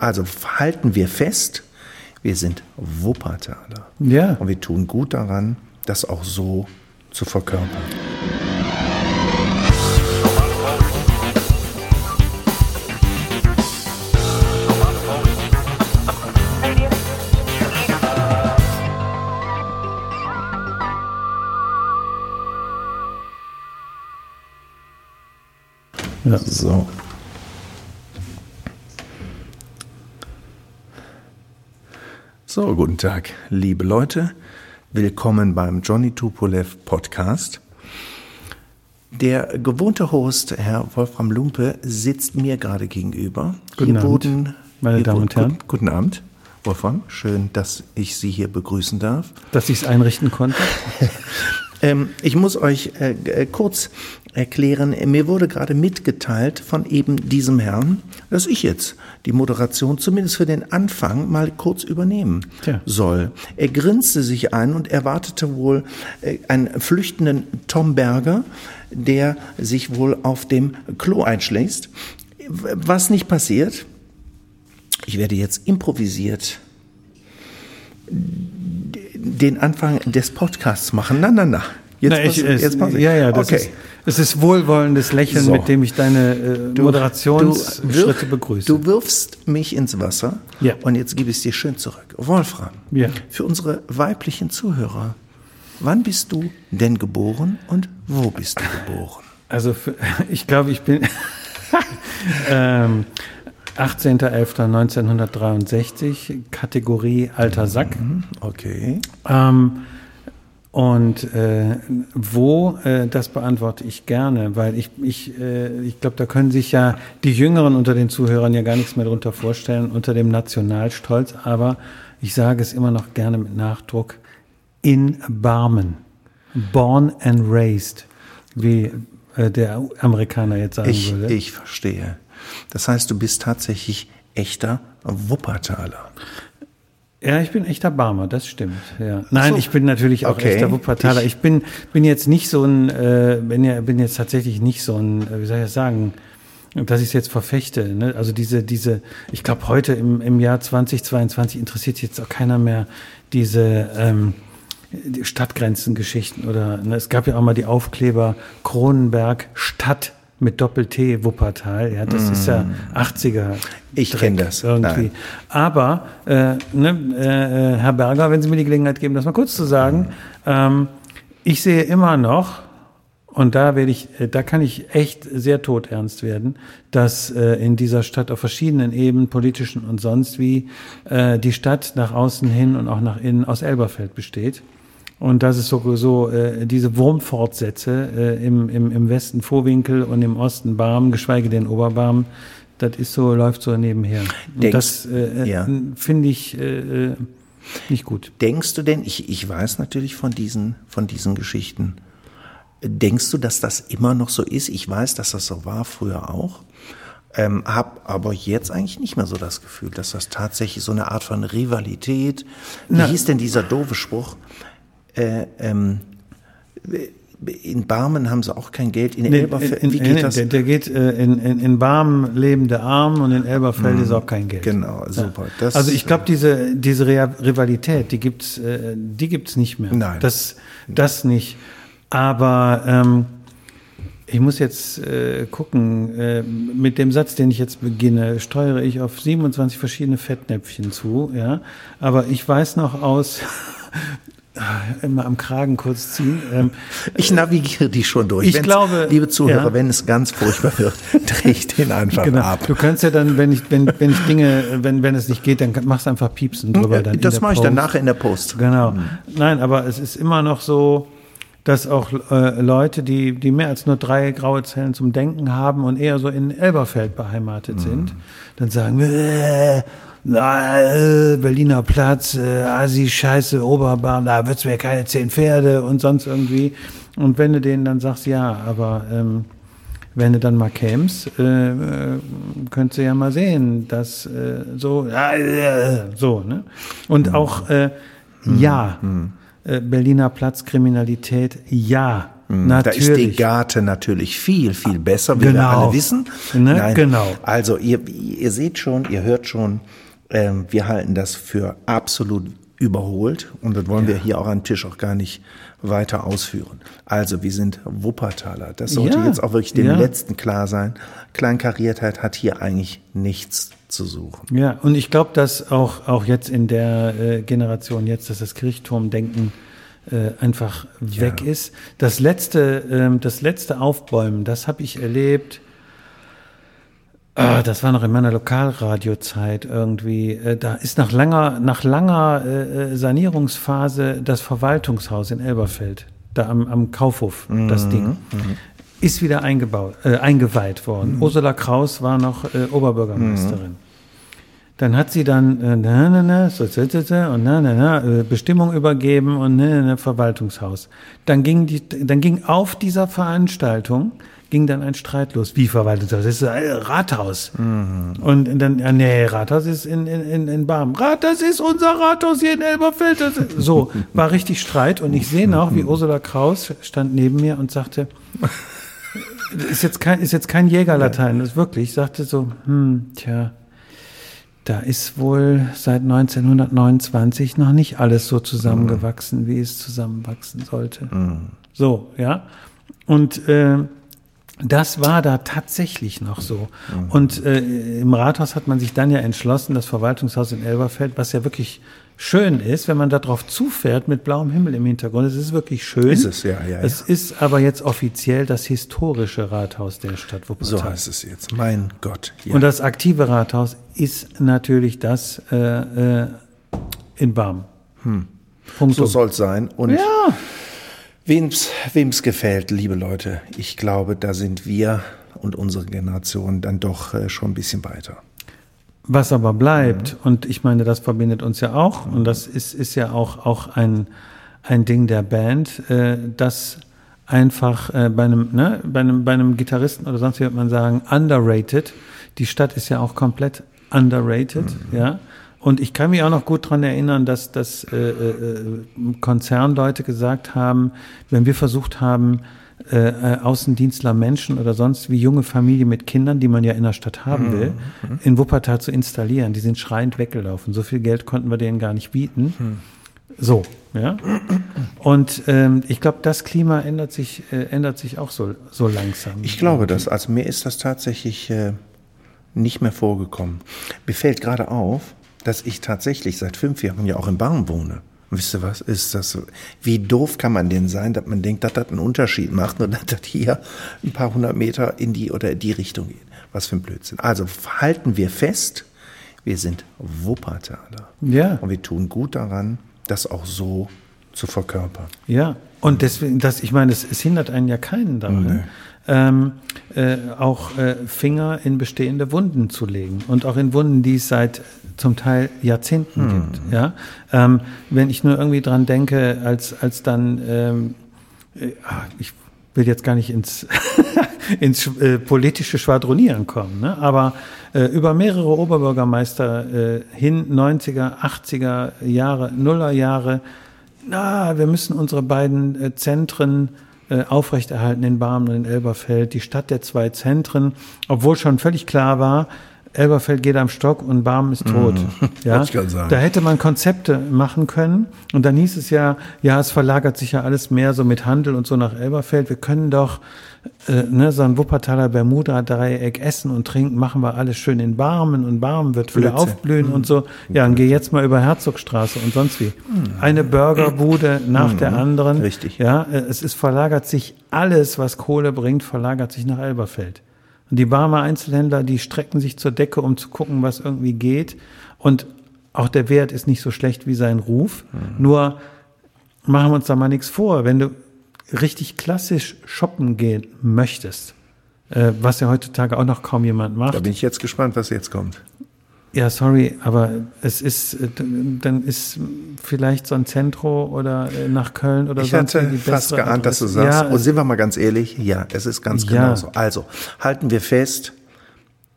Also halten wir fest, wir sind Wuppertaler. Ja. Und wir tun gut daran, das auch so zu verkörpern. Ja. So. So, guten Tag, liebe Leute. Willkommen beim Johnny Tupolev Podcast. Der gewohnte Host, Herr Wolfram Lumpe, sitzt mir gerade gegenüber. Guten Hier Abend, wurden- meine Damen und Herren. Guten, guten Abend, Wolfram. Schön, dass ich Sie hier begrüßen darf. Dass ich es einrichten konnte. Ähm, ich muss euch äh, äh, kurz erklären, äh, mir wurde gerade mitgeteilt von eben diesem Herrn, dass ich jetzt die Moderation zumindest für den Anfang mal kurz übernehmen Tja. soll. Er grinste sich ein und erwartete wohl äh, einen flüchtenden Tom Berger, der sich wohl auf dem Klo einschlägt. Was nicht passiert, ich werde jetzt improvisiert den Anfang des Podcasts machen. Na, na, na. Jetzt, Na, ich, pass- es, jetzt pass- ja, ja, das okay. ist, es ist wohlwollendes Lächeln, So. mit dem ich deine äh, Moderationsschritte begrüße. Du wirfst mich ins Wasser Ja. und jetzt gebe ich es dir schön zurück. Wolfram, Ja. für unsere weiblichen Zuhörer, wann bist du denn geboren und wo bist du geboren? Also für, ich glaube, ich bin ähm, 18.11.1963, Kategorie alter Sack. Okay. Ähm, und äh, wo, äh, das beantworte ich gerne, weil ich, ich, äh, ich glaube, da können sich ja die Jüngeren unter den Zuhörern ja gar nichts mehr darunter vorstellen, unter dem Nationalstolz, aber ich sage es immer noch gerne mit Nachdruck, in Barmen. Born and raised, wie äh, der Amerikaner jetzt sagen Ich, würde. ich verstehe. Das heißt, du bist tatsächlich echter Wuppertaler. Ja, ich bin echter Barmer, das stimmt. Ja. Nein, so. ich bin natürlich auch Okay. echter Wuppertaler. Ich- bin, bin jetzt nicht so ein, äh, bin, ja, bin jetzt tatsächlich nicht so ein, äh, wie soll ich das sagen, dass ich es jetzt verfechte. Ne? Also diese, diese, ich glaube heute im, im Jahr 2022 interessiert jetzt auch keiner mehr diese ähm, Stadtgrenzengeschichten oder ne? es gab ja auch mal die Aufkleber Kronenberg Stadt mit Doppel-T Wuppertal. Ja, das ist ja 80er. Mm. Ich Dreck kenn das. Irgendwie. Nein. Aber, äh, ne, äh, Herr Berger, wenn Sie mir die Gelegenheit geben, das mal kurz zu sagen, ähm, ich sehe immer noch, und da werde ich, äh, da kann ich echt sehr todernst werden, dass äh, in dieser Stadt auf verschiedenen Ebenen, politischen und sonst wie, äh, die Stadt nach außen hin und auch nach innen aus Elberfeld besteht. Und dass es so, so äh, diese Wurmfortsätze äh, im, im, im Westen Vorwinkel und im Osten Barm, geschweige denn Oberbarm, das ist so, läuft so nebenher. Und Denkst- das äh, ja. äh, finde ich äh, äh, nicht gut. Denkst du denn, ich, ich weiß natürlich von diesen, von diesen Geschichten, denkst du, dass das immer noch so ist? Ich weiß, dass das so war früher auch. Ähm, hab aber jetzt eigentlich nicht mehr so das Gefühl, dass das tatsächlich so eine Art von Rivalität. Wie Na. hieß denn dieser doofe Spruch? Äh, ähm, in Barmen haben sie auch kein Geld, in Nee, Elberfeld, in, wie in, geht in, das? Der, der geht äh, in, in, in Barm lebende Arm und in Elberfeld ist auch kein Geld. Genau, super. Das, also ich glaube, diese, diese Rea- Rivalität, die gibt's, äh, die gibt's nicht mehr. Nein. Das, das nicht. Aber ähm, ich muss jetzt äh, gucken, äh, mit dem Satz, den ich jetzt beginne, steuere ich auf 27 verschiedene Fettnäpfchen zu, ja. Aber ich weiß noch aus, immer am Kragen kurz ziehen, ähm, Ich navigiere die schon durch. Ich Wenn's- glaube, liebe Zuhörer, ja. wenn es ganz furchtbar wird, drehe ich den einfach Genau. ab. Du kannst ja dann, wenn ich, wenn, wenn ich Dinge, wenn, wenn es nicht geht, dann machst du einfach piepsen drüber. Dann das mache ich dann nachher in der Post. Genau. Nein, aber es ist immer noch so, dass auch äh, Leute, die, die mehr als nur drei graue Zellen zum Denken haben und eher so in Elberfeld beheimatet sind, dann sagen, äh, na, äh, Berliner Platz, äh, Asi, Scheiße, Oberbahn, da wird's mir keine zehn Pferde und sonst irgendwie. Und wenn du denen dann sagst, ja, aber ähm, wenn du dann mal kämst, äh, äh, könntest du ja mal sehen, dass äh, so, äh, so, ne? Und auch, äh, ja, äh, Berliner Platzkriminalität, ja, Da ist die natürlich. Garte natürlich viel, viel besser, wie wir Genau. alle wissen. Ne? Genau. Also ihr, ihr seht schon, ihr hört schon, ähm, wir halten das für absolut überholt und das wollen wir hier auch am Tisch auch gar nicht weiter ausführen. Also wir sind Wuppertaler. Das sollte Ja, jetzt auch wirklich dem ja. Letzten klar sein. Kleinkariertheit hat hier eigentlich nichts zu suchen. Ja, und ich glaube, dass auch, auch jetzt in der äh, Generation jetzt, dass das Kirchturmdenken äh, einfach weg ist. Das letzte, ähm, das letzte Aufbäumen, das habe ich erlebt. Ah, das war noch in meiner Lokalradiozeit irgendwie. Äh, Da ist nach langer, nach langer äh, äh, Sanierungsphase das Verwaltungshaus in Elberfeld, da am, am Kaufhof, das Ding, ist wieder eingebaut, äh, eingeweiht worden. Ursula Kraus war noch äh, Oberbürgermeisterin. Dann hat sie dann äh, na, na, na, so, so, so, und na, na, na, Bestimmung übergeben und na, na, na, Verwaltungshaus. Dann ging die, dann ging auf dieser Veranstaltung ging dann ein Streit los. Wie Verwaltungshaus? Das ist ein Rathaus. Und dann, ja, nee, Rathaus ist in, in, in, in Barm. Rat, das ist unser Rathaus hier in Elberfeld. So, war richtig Streit. Und ich sehe noch, wie Ursula Kraus stand neben mir und sagte, ist jetzt kein, ist jetzt kein Jägerlatein, das ist wirklich, sagte so, hm, tja, da ist wohl seit 1929 noch nicht alles so zusammengewachsen, wie es zusammenwachsen sollte. So, ja. Und äh, das war da tatsächlich noch so. Und äh, im Rathaus hat man sich dann ja entschlossen, das Verwaltungshaus in Elberfeld, was ja wirklich schön ist, wenn man da drauf zufährt mit blauem Himmel im Hintergrund. Es ist wirklich schön. Ist es, ja, ja, Es ist aber jetzt offiziell das historische Rathaus der Stadt Wuppertal. So heißt es jetzt. Mein Gott. Ja. Und das aktive Rathaus ist natürlich das äh, äh, in Barm. Punkt. so soll es sein. Und ja, Wem's, wem's gefällt, liebe Leute, ich glaube, da sind wir und unsere Generation dann doch äh, schon ein bisschen weiter. was aber bleibt, und ich meine, das verbindet uns ja auch, und das ist, ist ja auch, auch ein, ein Ding der Band, äh, dass einfach äh, bei, einem, ne, bei, einem, bei einem Gitarristen oder sonst wie wird man sagen, underrated. Die Stadt ist ja auch komplett underrated, ja. Und ich kann mich auch noch gut dran erinnern, dass, dass äh, äh, Konzernleute gesagt haben, wenn wir versucht haben, äh, äh, Außendienstler Menschen oder sonst wie junge Familie mit Kindern, die man ja in der Stadt haben will, in Wuppertal zu installieren. Die sind schreiend weggelaufen. So viel Geld konnten wir denen gar nicht bieten. So, ja. Und ähm, ich glaube, das Klima ändert sich, äh, ändert sich auch so, so langsam. Ich glaube das. Also mir ist das tatsächlich äh, nicht mehr vorgekommen. Mir fällt gerade auf, dass ich tatsächlich seit fünf Jahren ja auch in Barm wohne. Und wisst ihr was? Ist das? Wie doof kann man denn sein, dass man denkt, dass das einen Unterschied macht und dass das hier ein paar hundert Meter in die oder die Richtung geht? Was für ein Blödsinn. Also halten wir fest, wir sind Wuppertaler. Ja. Und wir tun gut daran, das auch so zu verkörpern. Ja, und deswegen, das, ich meine, es, hindert einen ja keinen daran, ähm, äh, auch äh, Finger in bestehende Wunden zu legen und auch in Wunden, die es seit zum Teil Jahrzehnten gibt. Ja, ähm, wenn ich nur irgendwie dran denke, als als dann ähm, äh, ah, ich will jetzt gar nicht ins, ins äh, politische Schwadronieren kommen, ne? aber äh, über mehrere Oberbürgermeister äh, hin 90er, 80er Jahre, Nuller Jahre, na, wir müssen unsere beiden äh, Zentren äh, aufrechterhalten in Barmen und in Elberfeld, die Stadt der zwei Zentren, obwohl schon völlig klar war, Elberfeld geht am Stock und Barmen ist tot. Ja, wollte ich gerade sagen. da hätte man Konzepte machen können und dann hieß es ja, ja, es verlagert sich ja alles mehr so mit Handel und so nach Elberfeld. Wir können doch äh, ne, so ein Wuppertaler Bermuda-Dreieck essen und trinken, machen wir alles schön in Barmen und Barmen wird wieder aufblühen und so. Ja, und geh jetzt mal über Herzogstraße und sonst wie. Eine Burgerbude nach der anderen. Richtig. Ja, äh, es ist verlagert sich alles, was Kohle bringt, verlagert sich nach Elberfeld. Und die Barmer Einzelhändler, die strecken sich zur Decke, um zu gucken, was irgendwie geht. Und auch der Wert ist nicht so schlecht wie sein Ruf. Nur machen wir uns da mal nichts vor. Wenn du richtig klassisch shoppen gehen möchtest, äh, was ja heutzutage auch noch kaum jemand Da macht, bin ich jetzt gespannt, was jetzt kommt. Ja, sorry, aber es ist, äh, dann ist vielleicht so ein Zentro oder äh, nach Köln oder Ich sonst hatte fast geahnt, dass du Adresse. sagst, Ja, und sind wir mal ganz ehrlich, ja, es ist ganz Ja. genau so. Also, halten wir fest,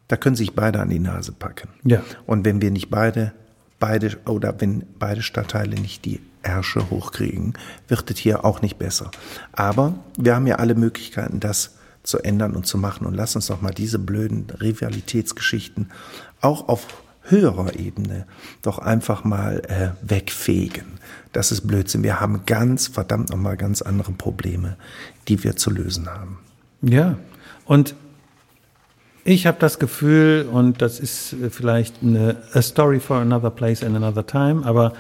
da können sich beide an die Nase packen. Ja. Und wenn wir nicht beide, beide, oder wenn beide Stadtteile nicht die Ärsche hochkriegen, wird es hier auch nicht besser. Aber wir haben ja alle Möglichkeiten, das zu ändern und zu machen. Und lass uns doch mal diese blöden Rivalitätsgeschichten auch auf höherer Ebene doch einfach mal äh, wegfegen. Das ist Blödsinn. Wir haben ganz, verdammt nochmal ganz andere Probleme, die wir zu lösen haben. Ja, und ich habe das Gefühl, und das ist äh, vielleicht eine a story for another place and another time, aber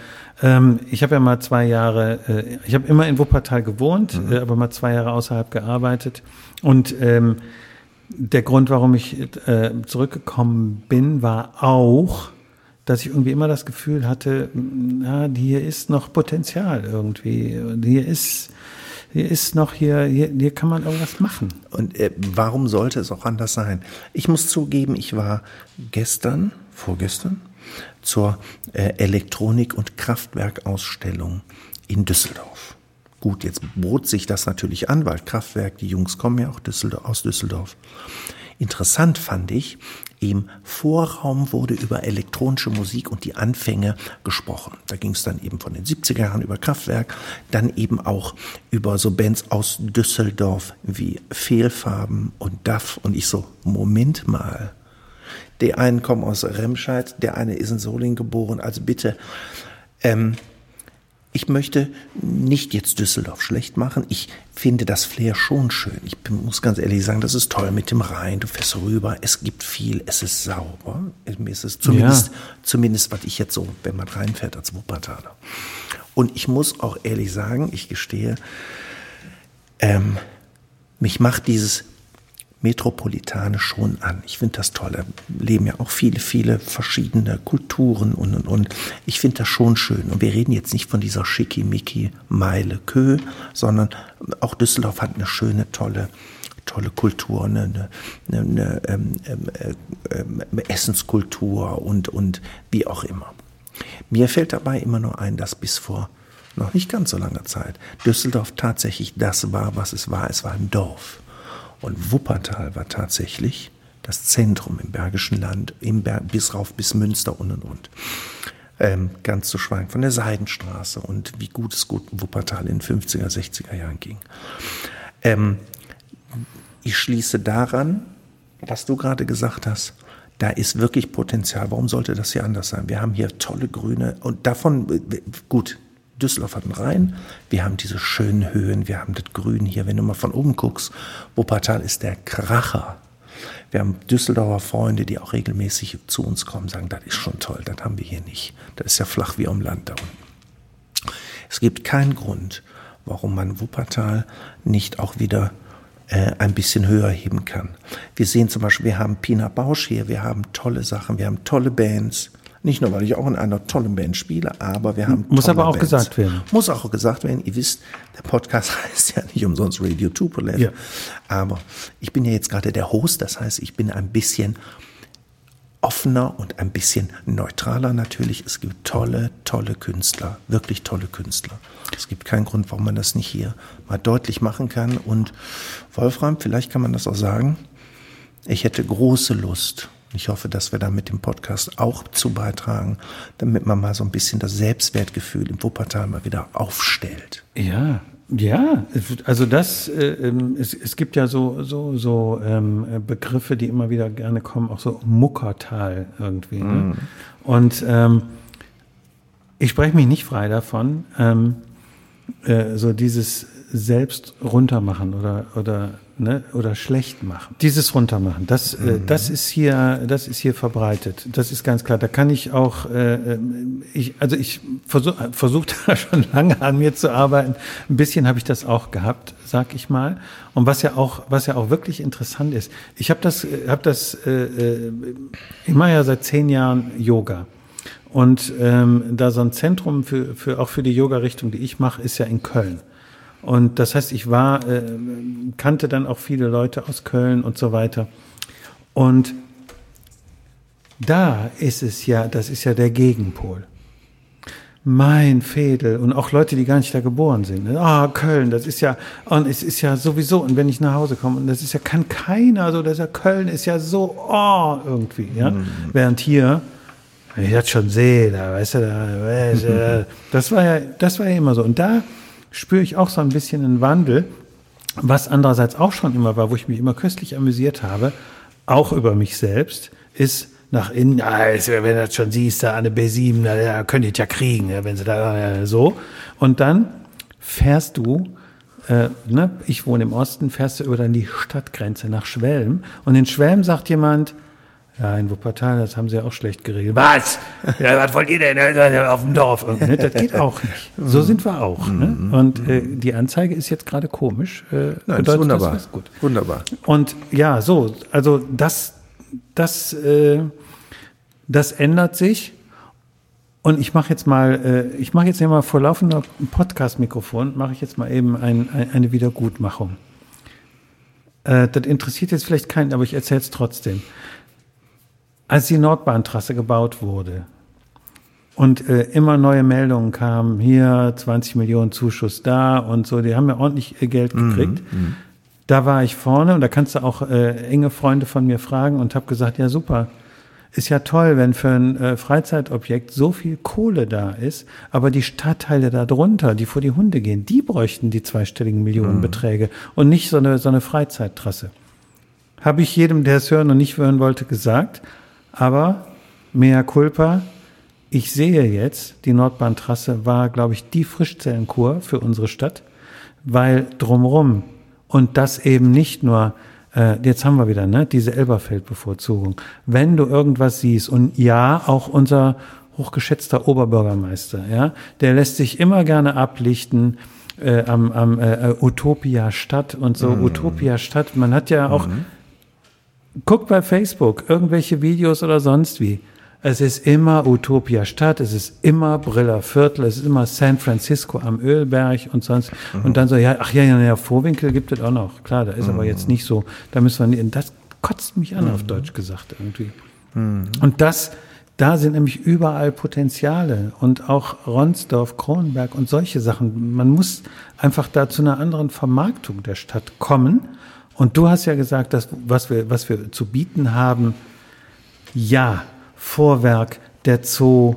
ähm, ich habe ja mal zwei Jahre, äh, ich habe immer in Wuppertal gewohnt, mhm. äh, aber mal zwei Jahre außerhalb gearbeitet. Und ähm, der Grund, warum ich äh, zurückgekommen bin, war auch, dass ich irgendwie immer das Gefühl hatte, na, hier ist noch Potenzial irgendwie. Hier ist hier ist noch hier, hier, hier kann man irgendwas machen. Und äh, warum sollte es auch anders sein? Ich muss zugeben, ich war gestern, vorgestern, zur äh, Elektronik- und Kraftwerkausstellung in Düsseldorf. Gut, jetzt bot sich das natürlich an, weil Kraftwerk, die Jungs kommen ja auch Düsseldorf, aus Düsseldorf. Interessant fand ich, im Vorraum wurde über elektronische Musik und die Anfänge gesprochen. Da ging es dann eben von den 70er Jahren über Kraftwerk, dann eben auch über so Bands aus Düsseldorf wie Fehlfarben und Duff. Und ich so, Moment mal. Die einen kommen aus Remscheid, der eine ist in Solingen geboren. Also bitte, ähm, ich möchte nicht jetzt Düsseldorf schlecht machen. Ich finde das Flair schon schön. Ich muss ganz ehrlich sagen, das ist toll mit dem Rhein. Du fährst rüber, es gibt viel, es ist sauber. Mir ist es zumindest, ja. zumindest, was ich jetzt so, wenn man reinfährt als Wuppertaler. Und ich muss auch ehrlich sagen, ich gestehe, ähm, mich macht dieses Metropolitane schon an. Ich finde das toll. Da leben ja auch viele, viele verschiedene Kulturen und, und, und. Ich finde das schon schön. Und wir reden jetzt nicht von dieser schickimicki Meile Kö, sondern auch Düsseldorf hat eine schöne, tolle, tolle Kultur, eine, eine, eine, eine ähm, ähm, ähm, Essenskultur und, und wie auch immer. Mir fällt dabei immer nur ein, dass bis vor noch nicht ganz so langer Zeit Düsseldorf tatsächlich das war, was es war. Es war ein Dorf. Und Wuppertal war tatsächlich das Zentrum im Bergischen Land, im Ber bis rauf bis Münster und und und. Ähm, ganz zu schweigen von der Seidenstraße und wie gut es gut Wuppertal in den 50er, 60er Jahren ging. Ähm, ich schließe daran, was du gerade gesagt hast, da ist wirklich Potenzial. Warum sollte das hier anders sein? Wir haben hier tolle Grüne und davon, äh, gut, Düsseldorf hat einen Rhein, wir haben diese schönen Höhen, wir haben das Grün hier. Wenn du mal von oben guckst, Wuppertal ist der Kracher. Wir haben Düsseldorfer Freunde, die auch regelmäßig zu uns kommen, sagen, das ist schon toll, das haben wir hier nicht. Das ist ja flach wie am Land da unten. Es gibt keinen Grund, warum man Wuppertal nicht auch wieder äh, ein bisschen höher heben kann. Wir sehen zum Beispiel, wir haben Pina Bausch hier, wir haben tolle Sachen, wir haben tolle Bands. Nicht nur, weil ich auch in einer tollen Band spiele, aber wir haben. Muss aber auch Bands. gesagt werden. Muss auch gesagt werden. Ihr wisst, der Podcast heißt ja nicht umsonst Radio Tupolev. Ja. Aber ich bin ja jetzt gerade der Host, das heißt, ich bin ein bisschen offener und ein bisschen neutraler natürlich. Es gibt tolle, tolle Künstler, wirklich tolle Künstler. Es gibt keinen Grund, warum man das nicht hier mal deutlich machen kann. Und Wolfram, vielleicht kann man das auch sagen, ich hätte große Lust, ich hoffe, dass wir da mit dem Podcast auch zu beitragen, damit man mal so ein bisschen das Selbstwertgefühl im Wuppertal mal wieder aufstellt. Ja, ja, also das, äh, ähm, es, es gibt ja so, so, so ähm, Begriffe, die immer wieder gerne kommen, auch so Muckertal irgendwie. Ne? Mm. Und ähm, ich spreche mich nicht frei davon, ähm, äh, so dieses selbst runtermachen oder, oder ne, oder schlecht machen. Dieses runtermachen, das, äh, mhm. äh, das ist hier, das ist hier verbreitet. Das ist ganz klar. Da kann ich auch, äh, äh ich, also ich versuche versuch da schon lange an mir zu arbeiten. Ein bisschen habe ich das auch gehabt, sag ich mal. Und was ja auch, was ja auch wirklich interessant ist, ich habe das, habe das, äh, äh, ich mache ja seit zehn Jahren Yoga. Und ähm, da so ein Zentrum für, für auch für die Yoga-Richtung, die ich mache, ist ja in Köln. Und das heißt, ich war, äh, kannte dann auch viele Leute aus Köln und so weiter. Und da ist es ja, das ist ja der Gegenpol. Mein Fädel und auch Leute, die gar nicht da geboren sind. Ah, Köln, das ist ja, und es ist ja sowieso, und wenn ich nach Hause komme, und das ist ja, kann keiner, so, das ist ja, Köln ist ja so, oh, irgendwie, ja. Mhm. Während hier, wenn ich das schon sehe, da, weißt du, da, weißt du, das war ja, das war ja immer so. Und da spüre ich auch so ein bisschen einen Wandel, was andererseits auch schon immer war, wo ich mich immer köstlich amüsiert habe, auch über mich selbst, ist nach innen, also, wenn du das schon siehst, da eine B7, da, könnt ihr ja kriegen, wenn sie da so. Und dann fährst du, äh, ne, ich wohne im Osten, fährst du über dann die Stadtgrenze nach Schwelm. Und in Schwelm sagt jemand, ja, in Wuppertal, das haben sie ja auch schlecht geregelt. Was? Ja, was wollt ihr denn auf dem Dorf? Ne? Das geht auch nicht. So sind wir auch. Ne? Und äh, die Anzeige ist jetzt gerade komisch. Äh, Nein, ist wunderbar. Das gut. Wunderbar. Und ja, so, also das, das, äh, das ändert sich. Und ich mache jetzt mal, äh, ich mache jetzt mal vor laufender Podcast-Mikrofon, mache ich jetzt mal eben ein, ein, eine Wiedergutmachung. Äh, das interessiert jetzt vielleicht keinen, aber ich erzähle es trotzdem. Als die Nordbahntrasse gebaut wurde und äh, immer neue Meldungen kamen, hier 20 Millionen Zuschuss da und so, die haben ja ordentlich äh, Geld Mhm, gekriegt. Da war ich vorne und da kannst du auch äh, enge Freunde von mir fragen und habe gesagt, ja super, ist ja toll, wenn für ein äh, Freizeitobjekt so viel Kohle da ist, aber die Stadtteile da drunter, die vor die Hunde gehen, die bräuchten die zweistelligen Millionenbeträge und nicht so eine, so eine Freizeittrasse. Habe ich jedem, der es hören und nicht hören wollte, gesagt. Aber mea culpa, ich sehe jetzt, die Nordbahntrasse war, glaube ich, die Frischzellenkur für unsere Stadt, weil drumrum und das eben nicht nur, äh, jetzt haben wir wieder, ne, diese Elberfeld-Bevorzugung. Wenn du irgendwas siehst und ja, auch unser hochgeschätzter Oberbürgermeister, ja, der lässt sich immer gerne ablichten, äh, am, am äh, Utopia Stadt und so, Utopia Stadt. Man hat ja auch, guck bei Facebook, irgendwelche Videos oder sonst wie. Es ist immer Utopia Stadt, es ist immer Briller Viertel, es ist immer San Francisco am Ölberg und sonst. Und dann so, ja, ach ja, ja, ja, Vorwinkel gibt es auch noch. Klar, da ist aber jetzt nicht so, da müssen wir nicht, das kotzt mich an, auf Deutsch gesagt irgendwie. Und das, da sind nämlich überall Potenziale und auch Ronsdorf, Kronberg und solche Sachen. Man muss einfach da zu einer anderen Vermarktung der Stadt kommen. Und du hast ja gesagt, dass, was wir, was wir zu bieten haben, ja, Vorwerk, der Zoo,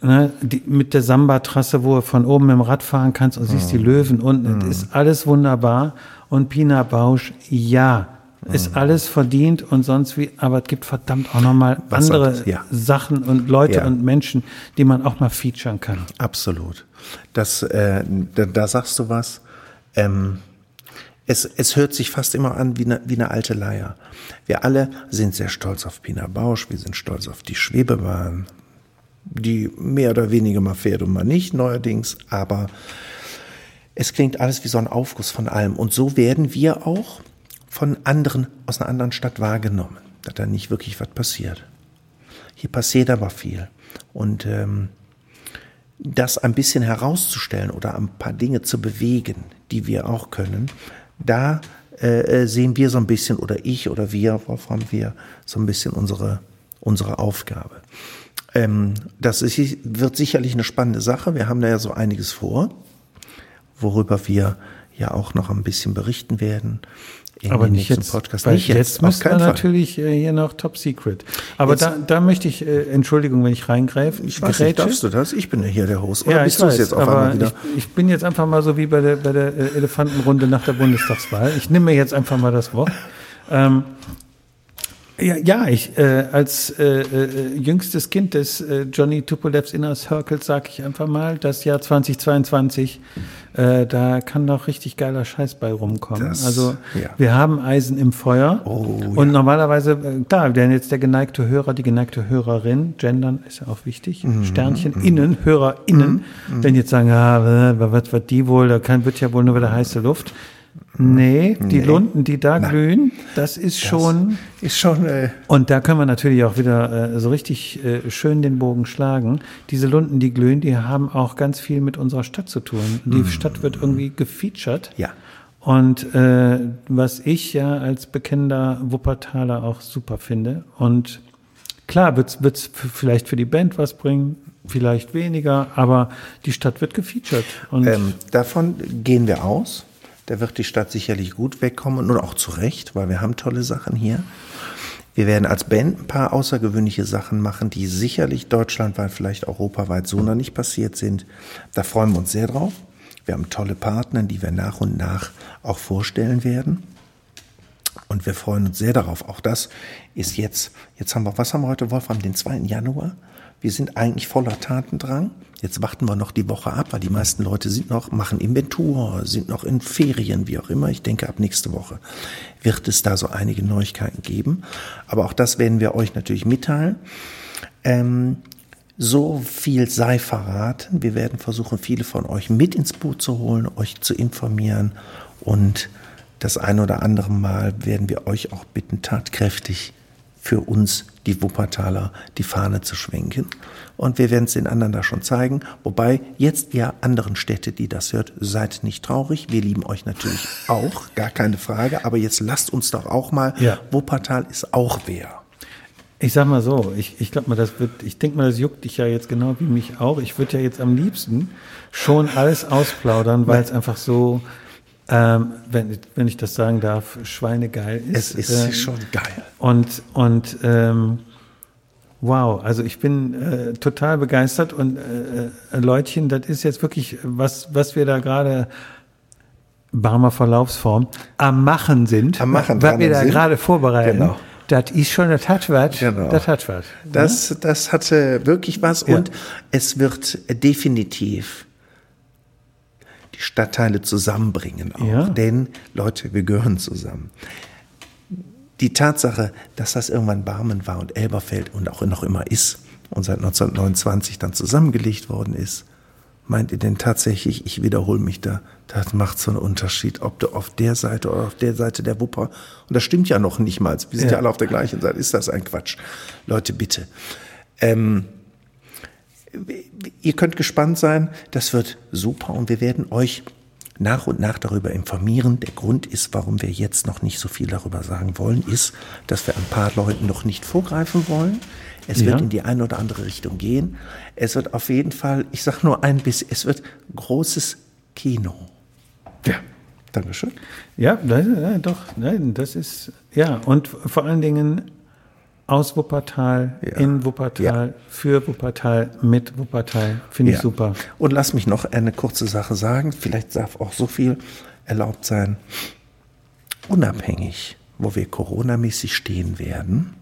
ne, die, mit der Samba-Trasse, wo du von oben dem Rad fahren kannst und siehst die Löwen unten. Das ist alles wunderbar. Und Pina Bausch, ja, ist alles verdient und sonst wie, aber es gibt verdammt auch nochmal andere ja. Sachen und Leute Ja. und Menschen, die man auch mal featuren kann. Absolut. Das, äh, da, da sagst du was. Ähm, es, es hört sich fast immer an wie eine, wie eine alte Leier. Wir alle sind sehr stolz auf Pina Bausch, wir sind stolz auf die Schwebebahn, die mehr oder weniger mal fährt und mal nicht neuerdings, aber es klingt alles wie so ein Aufguss von allem. Und so werden wir auch von anderen aus einer anderen Stadt wahrgenommen, dass da nicht wirklich was passiert. Hier passiert aber viel. Und ähm, das ein bisschen herauszustellen oder ein paar Dinge zu bewegen, die wir auch können, da äh, äh, sehen wir so ein bisschen, oder ich oder wir, Wolfram, wir, so ein bisschen unsere, unsere Aufgabe. Ähm, das ist, wird sicherlich eine spannende Sache. Wir haben da ja so einiges vor, worüber wir ja auch noch ein bisschen berichten werden. Aber nicht jetzt. Podcast. weil Nicht jetzt, jetzt, müssen wir Fall. natürlich äh, hier noch Top Secret. Aber Jetzt- da, da möchte ich, äh, Entschuldigung, wenn ich reingreife. Ich weiß nicht, darfst du das? Ich bin ja hier der Host. Oder Ja, bist du es jetzt auf einmal wieder? ich, ich bin jetzt einfach mal so wie bei der, bei der äh, Elefantenrunde nach der Bundestagswahl. Ich nehme mir jetzt einfach mal das Wort. Ähm, ja, ja, ich äh, als äh, äh, jüngstes Kind des äh, Johnny Tupolevs Inner Circles sage ich einfach mal, das Jahr 2022, äh, da kann doch richtig geiler Scheiß bei rumkommen. Das- also ja. wir haben Eisen im Feuer Oh, und ja. normalerweise, äh, klar, denn jetzt der geneigte Hörer, die geneigte Hörerin, gendern ist ja auch wichtig, Mhm, Sternchen innen, HörerInnen, wenn jetzt sagen, ah, was wird die wohl, da kann, wird ja wohl nur wieder heiße Luft. Nee, die Nee. Lunden, die da glühen, das ist schon. Ist schon, äh, Und da können wir natürlich auch wieder äh, so richtig äh, schön den Bogen schlagen. Diese Lunden, die glühen, die haben auch ganz viel mit unserer Stadt zu tun. Die Stadt wird irgendwie gefeatured. ja. Und äh, was ich ja als bekennender Wuppertaler auch super finde. Und klar, wird's wird's vielleicht für die Band was bringen, vielleicht weniger, aber die Stadt wird gefeatured. Und Ähm, davon gehen wir aus. Da wird die Stadt sicherlich gut wegkommen und auch zu Recht, weil wir haben tolle Sachen hier. Wir werden als Band ein paar außergewöhnliche Sachen machen, die sicherlich deutschlandweit, vielleicht europaweit so noch nicht passiert sind. Da freuen wir uns sehr drauf. Wir haben tolle Partner, die wir nach und nach auch vorstellen werden. Und wir freuen uns sehr darauf. Auch das ist jetzt, jetzt haben wir, was haben wir heute, Wolfram, den 2. Januar? Wir sind eigentlich voller Tatendrang. Jetzt warten wir noch die Woche ab, weil die meisten Leute sind noch, machen Inventur, sind noch in Ferien, wie auch immer. Ich denke, ab nächste Woche wird es da so einige Neuigkeiten geben. Aber auch das werden wir euch natürlich mitteilen. Ähm, so viel sei verraten. Wir werden versuchen, viele von euch mit ins Boot zu holen, euch zu informieren und das ein oder andere Mal werden wir euch auch bitten, tatkräftig für uns, die Wuppertaler, die Fahne zu schwenken. Und wir werden es den anderen da schon zeigen. Wobei jetzt ihr anderen Städte, die das hört, seid nicht traurig. Wir lieben euch natürlich auch, gar keine Frage. Aber jetzt lasst uns doch auch mal, ja. Wuppertal ist auch wer. Ich sag mal so, ich, ich glaube mal, das wird, ich denke mal, das juckt dich ja jetzt genau wie mich auch. Ich würde ja jetzt am liebsten schon alles ausplaudern, weil es einfach so, ähm, wenn, wenn ich das sagen darf, schweinegeil ist. Es ist ähm, schon geil. Und, und ähm, wow, also ich bin äh, total begeistert und äh, äh, Leutchen, das ist jetzt wirklich, was, was wir da gerade Barmer Verlaufsform am Machen sind, am Machen was wir da gerade vorbereiten. Genau. Das ist schon, das hat was. Genau. Das hat was. Das, ne? das hatte wirklich was ja. und es wird definitiv Stadtteile zusammenbringen auch. Ja. Denn, Leute, wir gehören zusammen. Die Tatsache, dass das irgendwann Barmen war und Elberfeld und auch noch immer ist und seit 1929 dann zusammengelegt worden ist, meint ihr denn tatsächlich, ich wiederhole mich da, das macht so einen Unterschied, ob du auf der Seite oder auf der Seite der Wupper, und das stimmt ja noch nicht mal, wir sind ja, ja alle auf der gleichen Seite, ist das ein Quatsch. Leute, bitte. Ähm, ihr könnt gespannt sein, das wird super und wir werden euch nach und nach darüber informieren. Der Grund ist, warum wir jetzt noch nicht so viel darüber sagen wollen, ist, dass wir ein paar Leuten noch nicht vorgreifen wollen. Es ja. wird in die eine oder andere Richtung gehen. Es wird auf jeden Fall, ich sage nur ein bisschen, es wird großes Kino. Ja. Dankeschön. Ja, nein, doch, nein, das ist, ja, und vor allen Dingen aus Wuppertal, ja. in Wuppertal, ja. für Wuppertal, mit Wuppertal. Finde ich ja. super. Und lass mich noch eine kurze Sache sagen. Vielleicht darf auch so viel erlaubt sein. Unabhängig, wo wir coronamäßig stehen werden,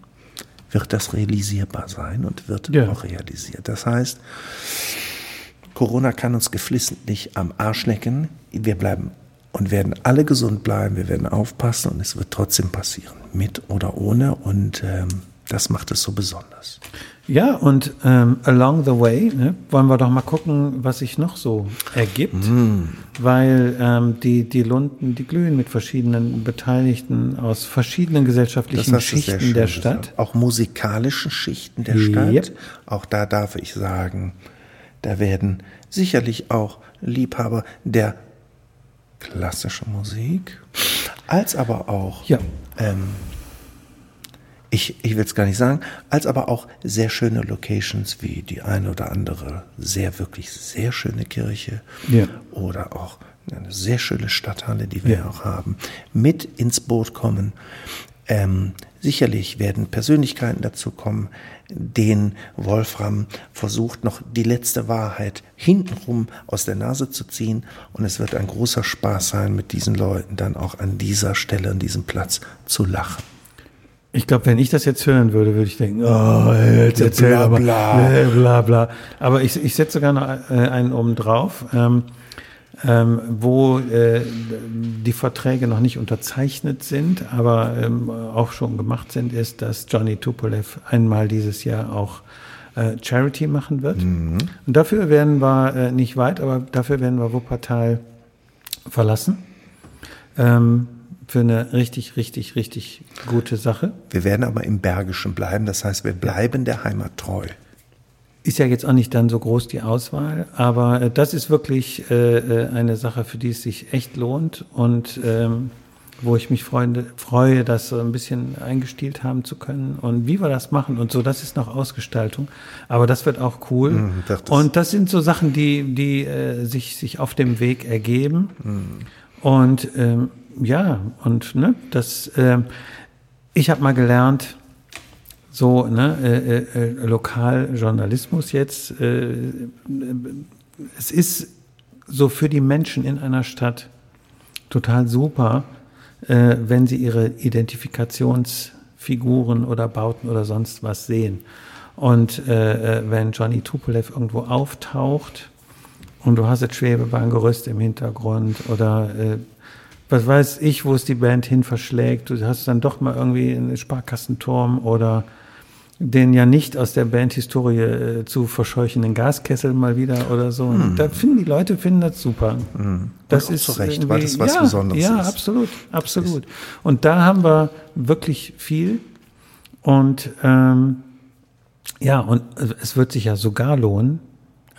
wird das realisierbar sein und wird auch realisiert. Das heißt, Corona kann uns geflissentlich am Arsch lecken. Wir bleiben und werden alle gesund bleiben. Wir werden aufpassen und es wird trotzdem passieren, mit oder ohne. Und ähm, das macht es so besonders. Ja, und ähm, along the way ne, wollen wir doch mal gucken, was sich noch so ergibt, mm. weil ähm, die, die Lunden, die glühen mit verschiedenen Beteiligten aus verschiedenen gesellschaftlichen Schichten der Stadt. Gesagt. Auch musikalischen Schichten der Stadt. Yep. Auch da darf ich sagen, da werden sicherlich auch Liebhaber der klassischen Musik, als aber auch ja. ähm, ich, ich will es gar nicht sagen, als aber auch sehr schöne Locations wie die eine oder andere sehr, wirklich sehr schöne Kirche ja. oder auch eine sehr schöne Stadthalle, die wir ja. auch haben, mit ins Boot kommen. Ähm, sicherlich werden Persönlichkeiten dazu kommen, denen Wolfram versucht, noch die letzte Wahrheit hintenrum aus der Nase zu ziehen. Und es wird ein großer Spaß sein, mit diesen Leuten dann auch an dieser Stelle, an diesem Platz zu lachen. Ich glaube, wenn ich das jetzt hören würde, würde ich denken, oh, jetzt erzähl bla, aber, bla. bla bla. Aber ich, ich setze sogar noch äh, einen oben drauf, ähm, ähm, wo äh, die Verträge noch nicht unterzeichnet sind, aber ähm, auch schon gemacht sind, ist, dass Johnny Tupolev einmal dieses Jahr auch äh, Charity machen wird. Mhm. Und dafür werden wir äh, nicht weit, aber dafür werden wir Wuppertal verlassen. Ähm, für eine richtig, richtig, richtig gute Sache. Wir werden aber im Bergischen bleiben, das heißt, wir bleiben der Heimat treu. Ist ja jetzt auch nicht dann so groß die Auswahl, aber äh, das ist wirklich äh, äh, eine Sache, für die es sich echt lohnt und ähm, wo ich mich freue, freue, das so ein bisschen eingestielt haben zu können und wie wir das machen und so. Das ist noch Ausgestaltung, aber das wird auch cool. Das und das sind so Sachen, die die äh, sich sich auf dem Weg ergeben. Mm. Und ähm, ja, und ne, das, äh, ich habe mal gelernt, so ne, äh, äh, Lokaljournalismus jetzt. Äh, es ist so für die Menschen in einer Stadt total super, äh, wenn sie ihre Identifikationsfiguren oder Bauten oder sonst was sehen. Und äh, äh, wenn Johnny Tupolev irgendwo auftaucht und du hast jetzt Schwebebahngerüst im Hintergrund oder äh, was weiß ich, wo es die Band hin verschlägt, du hast dann doch mal irgendwie einen Sparkassenturm oder den ja nicht aus der Bandhistorie äh, zu verscheuchenden Gaskessel mal wieder oder so. Mm. Da finden die Leute finden das super. Mm. Das ist zu Recht, weil das was ja, Besonderes ja, ist. Ja, absolut, absolut. Und da haben wir wirklich viel. Und ähm, ja, und es wird sich ja sogar lohnen.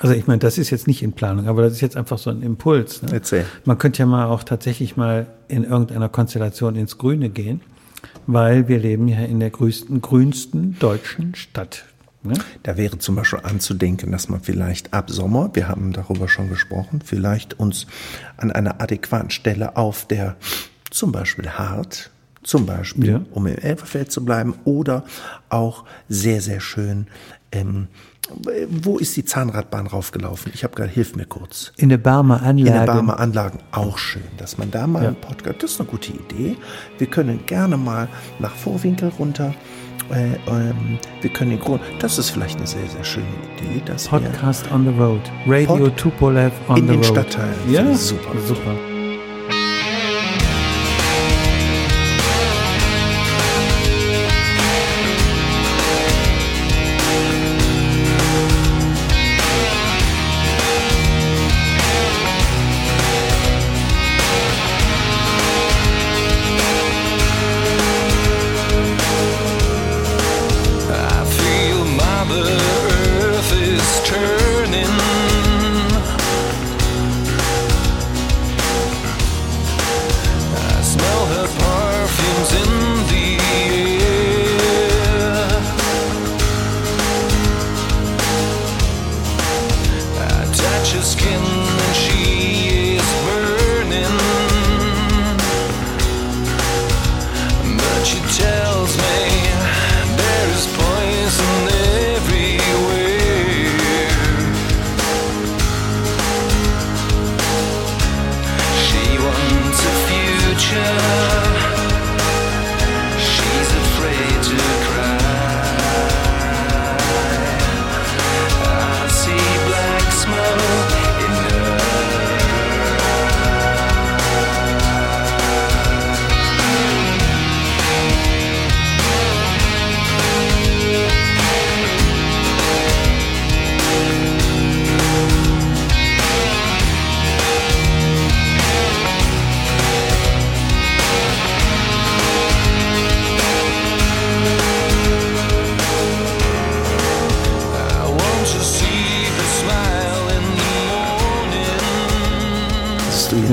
Also ich meine, das ist jetzt nicht in Planung, aber das ist jetzt einfach so ein Impuls. Ne? Erzähl. Man könnte ja mal auch tatsächlich mal in irgendeiner Konstellation ins Grüne gehen weil wir leben ja in der größten, grünsten deutschen Stadt. Ne? Da wäre zum Beispiel anzudenken, dass man vielleicht ab Sommer, wir haben darüber schon gesprochen, vielleicht uns an einer adäquaten Stelle auf der zum Beispiel Hart, zum Beispiel, ja. um im Elferfeld zu bleiben, oder auch sehr, sehr schön ähm, wo ist die Zahnradbahn raufgelaufen? Ich habe gerade, hilf mir kurz. In der Barmer Anlage. In der Barmer Anlagen, auch schön, dass man da mal ja. einen Podcast, das ist eine gute Idee. Wir können gerne mal nach Vorwinkel runter. Äh, ähm, wir können den Grund, das ist vielleicht eine sehr, sehr schöne Idee. Dass Podcast on the road. Radio Pod Tupolev on the road. In den Stadtteilen. Ja, super. super.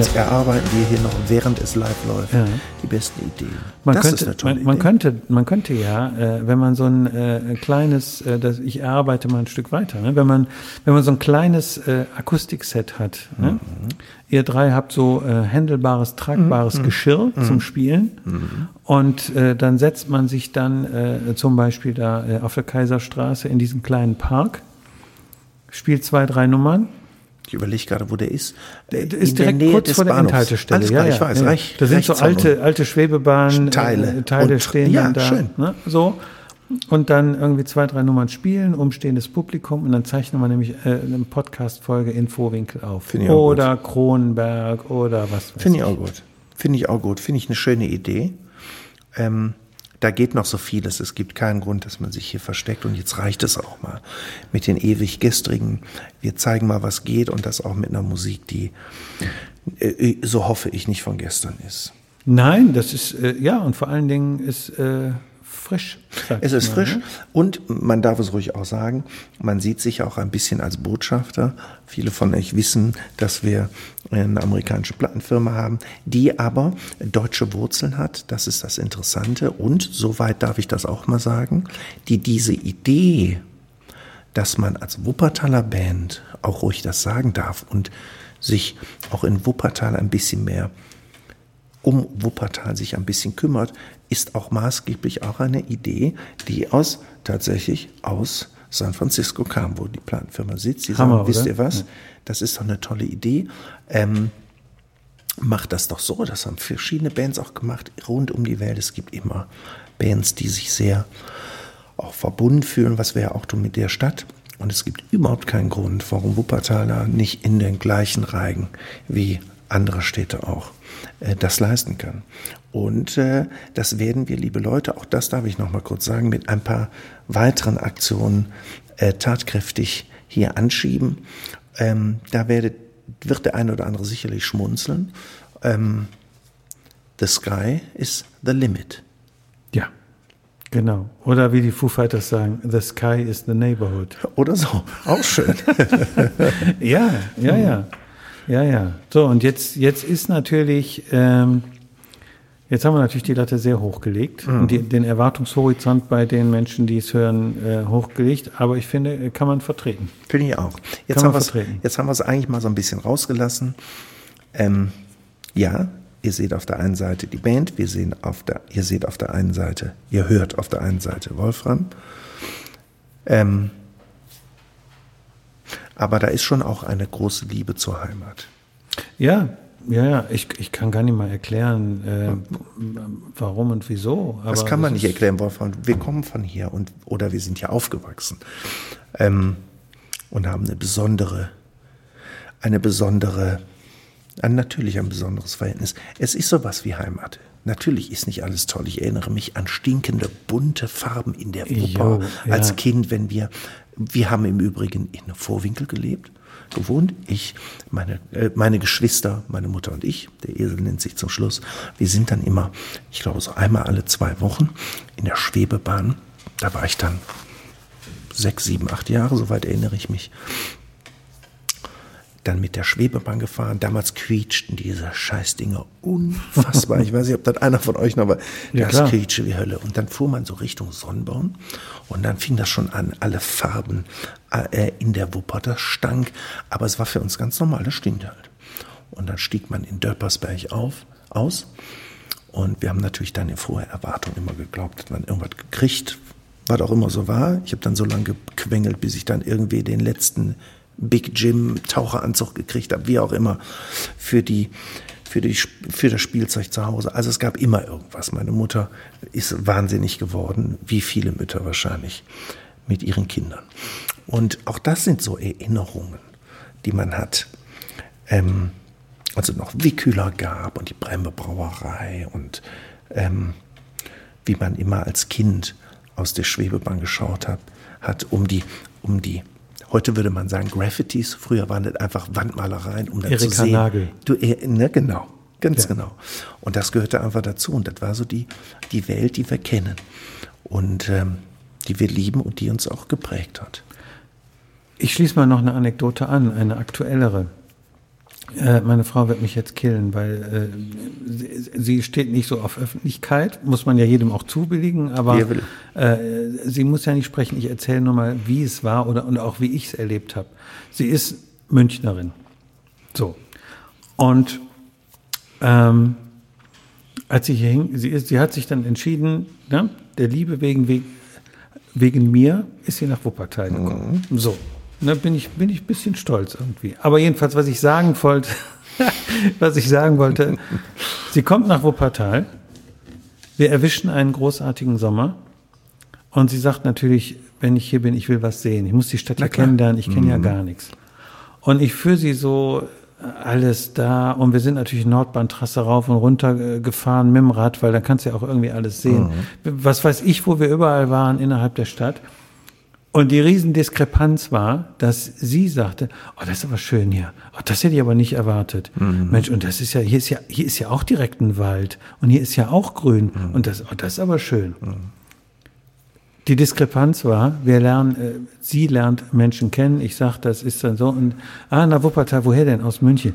Erarbeiten wir hier noch, während es live läuft, ja. die besten Ideen. Man das könnte, ist eine tolle man, man Idee. Könnte, man könnte ja, äh, wenn man so ein äh, kleines, äh, das, ich erarbeite mal ein Stück weiter, ne? wenn, man, wenn man so ein kleines äh, Akustikset hat, ne? mhm. ihr drei habt so äh, händelbares, tragbares mhm. Geschirr mhm. zum Spielen mhm. und äh, dann setzt man sich dann zum Beispiel da auf der Kaiserstraße in diesem kleinen Park, spielt zwei, drei Nummern ich überlege gerade, wo der ist. Der ist direkt kurz vor der. Endhaltestelle. Alles klar, ja, ich weiß. Ja. Recht, da sind so alte, alte Schwebebahn Teile, äh, Teile und, stehen ja, dann da. Schön. Ne, so. Und dann irgendwie zwei, drei Nummern spielen, umstehendes Publikum und dann zeichnen wir nämlich äh, eine Podcast-Folge in Vorwinkel auf. Finde ich auch oder gut. Kronenberg oder was weiß Finde ich auch gut. Finde ich auch gut. Finde ich eine schöne Idee. Ähm, da geht noch so vieles. Es gibt keinen Grund, dass man sich hier versteckt. Und jetzt reicht es auch mal mit den ewig gestrigen. Wir zeigen mal, was geht und das auch mit einer Musik, die, äh, so hoffe ich, nicht von gestern ist. Nein, das ist, äh, ja, und vor allen Dingen ist, äh, frisch. Es ist frisch ne? und man darf es ruhig auch sagen, man sieht sich auch ein bisschen als Botschafter. Viele von euch wissen, dass wir eine amerikanische Plattenfirma haben, die aber deutsche Wurzeln hat. Das ist das Interessante. Und, soweit darf ich das auch mal sagen, die diese Idee, dass man als Wuppertaler Band auch ruhig das sagen darf und sich auch in Wuppertal ein bisschen mehr um Wuppertal sich ein bisschen kümmert, ist auch maßgeblich auch eine Idee, die aus tatsächlich aus San Francisco kam, wo die Planfirma sitzt. Sie Hammer, sagen, wisst oder? ihr was? Das ist doch eine tolle Idee. Ähm, macht das doch so. Das haben verschiedene Bands auch gemacht, rund um die Welt. Es gibt immer Bands, die sich sehr auch verbunden fühlen, was wir ja auch tun mit der Stadt. Und es gibt überhaupt keinen Grund, warum Wuppertaler nicht in den gleichen Reigen wie andere Städte auch äh, das leisten kann. Und äh, das werden wir, liebe Leute, auch das darf ich noch mal kurz sagen, mit ein paar weiteren Aktionen äh, tatkräftig hier anschieben. Ähm, da werdet, wird der eine oder andere sicherlich schmunzeln. Ähm, the sky is the limit. Ja, genau. Oder wie die Foo Fighters sagen, the sky is the neighborhood. Oder so, auch schön. Ja, ja, ja. Ja, ja. So, und jetzt, jetzt ist natürlich, ähm, jetzt haben wir natürlich die Latte sehr hochgelegt und die, den Erwartungshorizont bei den Menschen, die es hören, äh, hochgelegt. Aber ich finde, äh, kann man vertreten. Finde ich auch. Jetzt Kann haben, vertreten. jetzt haben wir es eigentlich mal so ein bisschen rausgelassen. Ähm, ja, ihr seht auf der einen Seite die Band, wir sehen auf der, ihr seht auf der einen Seite, ihr hört auf der einen Seite Wolfram. Ähm, aber da ist schon auch eine große Liebe zur Heimat. Ja, ja, ja. Ich, ich kann gar nicht mal erklären, äh, warum und wieso. Das kann man es nicht erklären, Wolfram. Wir kommen von hier und oder wir sind hier aufgewachsen ähm, und haben eine besondere, eine besondere, ein, natürlich ein besonderes Verhältnis. Es ist sowas wie Heimat. Natürlich ist nicht alles toll. Ich erinnere mich an stinkende bunte Farben in der Wupper Jo, ja. als Kind, wenn wir, wir haben im Übrigen in Vorwinkel gelebt, gewohnt. Ich, meine, äh, meine Geschwister, meine Mutter und ich, der Esel nennt sich zum Schluss, wir sind dann immer, ich glaube so einmal alle zwei Wochen in der Schwebebahn. Da war ich dann sechs, sieben, acht Jahre, soweit erinnere ich mich. Dann mit der Schwebebahn gefahren. Damals quietschten diese Scheißdinger unfassbar. ich weiß nicht, ob das einer von euch noch war. Ja, das klar. quietschte wie Hölle. Und dann fuhr man so Richtung Sonnenborn. Und dann fing das schon an, alle Farben äh, in der Wupper. Das stank. Aber es war für uns ganz normal. Das stimmt halt. Und dann stieg man in Dörpersberg auf, aus. Und wir haben natürlich dann in froher Erwartung immer geglaubt, dass man irgendwas gekriegt, was auch immer so war. Ich habe dann so lange gequengelt, bis ich dann irgendwie den letzten Big Jim Taucheranzug gekriegt habe, wie auch immer, für die für, die, für das Spielzeug zu Hause. Also es gab immer irgendwas. Meine Mutter ist wahnsinnig geworden, wie viele Mütter wahrscheinlich, mit ihren Kindern. Und auch das sind so Erinnerungen, die man hat. Ähm, also noch Wickhüler gab und die Bremme Brauerei und ähm, wie man immer als Kind aus der Schwebebahn geschaut hat, hat um die, um die, heute würde man sagen Graffitis, früher waren das einfach Wandmalereien, um dann zu Erika sehen. Nagel. Du, äh, ne, genau, ganz Ja. genau. Und das gehörte einfach dazu und das war so die, die Welt, die wir kennen und ähm, die wir lieben und die uns auch geprägt hat. Ich schließe mal noch eine Anekdote an, eine aktuellere. Äh, meine Frau wird mich jetzt killen, weil äh, sie, sie steht nicht so auf Öffentlichkeit, muss man ja jedem auch zubilligen, aber äh, sie muss ja nicht sprechen. Ich erzähle nur mal, wie es war oder und auch wie ich es erlebt habe. Sie ist Münchnerin. So. Und ähm, als sie hier hing, sie, ist, sie hat sich dann entschieden, ne, der Liebe wegen, wegen, wegen mir ist sie nach Wuppertal gekommen. So. Da bin ich, bin ich ein bisschen stolz irgendwie. Aber jedenfalls, was ich sagen wollte, was ich sagen wollte, sie kommt nach Wuppertal. Wir erwischen einen großartigen Sommer. Und sie sagt natürlich, wenn ich hier bin, ich will was sehen. Ich muss die Stadt ja kennenlernen, ich kenne ja gar nichts. Und ich führe sie so äh, alles da und wir sind natürlich Nordbahntrasse rauf und runter äh, gefahren mit dem Rad, weil dann kannst du ja auch irgendwie alles sehen. Was weiß ich, wo wir überall waren innerhalb der Stadt. Und die Riesendiskrepanz war, dass sie sagte, oh, das ist aber schön hier. Oh, das hätte ich aber nicht erwartet. Mensch, und das ist ja, hier ist ja, hier ist ja auch direkt ein Wald. Und hier ist ja auch grün. Und das, oh, das ist aber schön. Die Diskrepanz war, wir lernen, äh, sie lernt Menschen kennen. Ich sag, das ist dann so. Und, ah, na Wuppertal, woher denn? Aus München.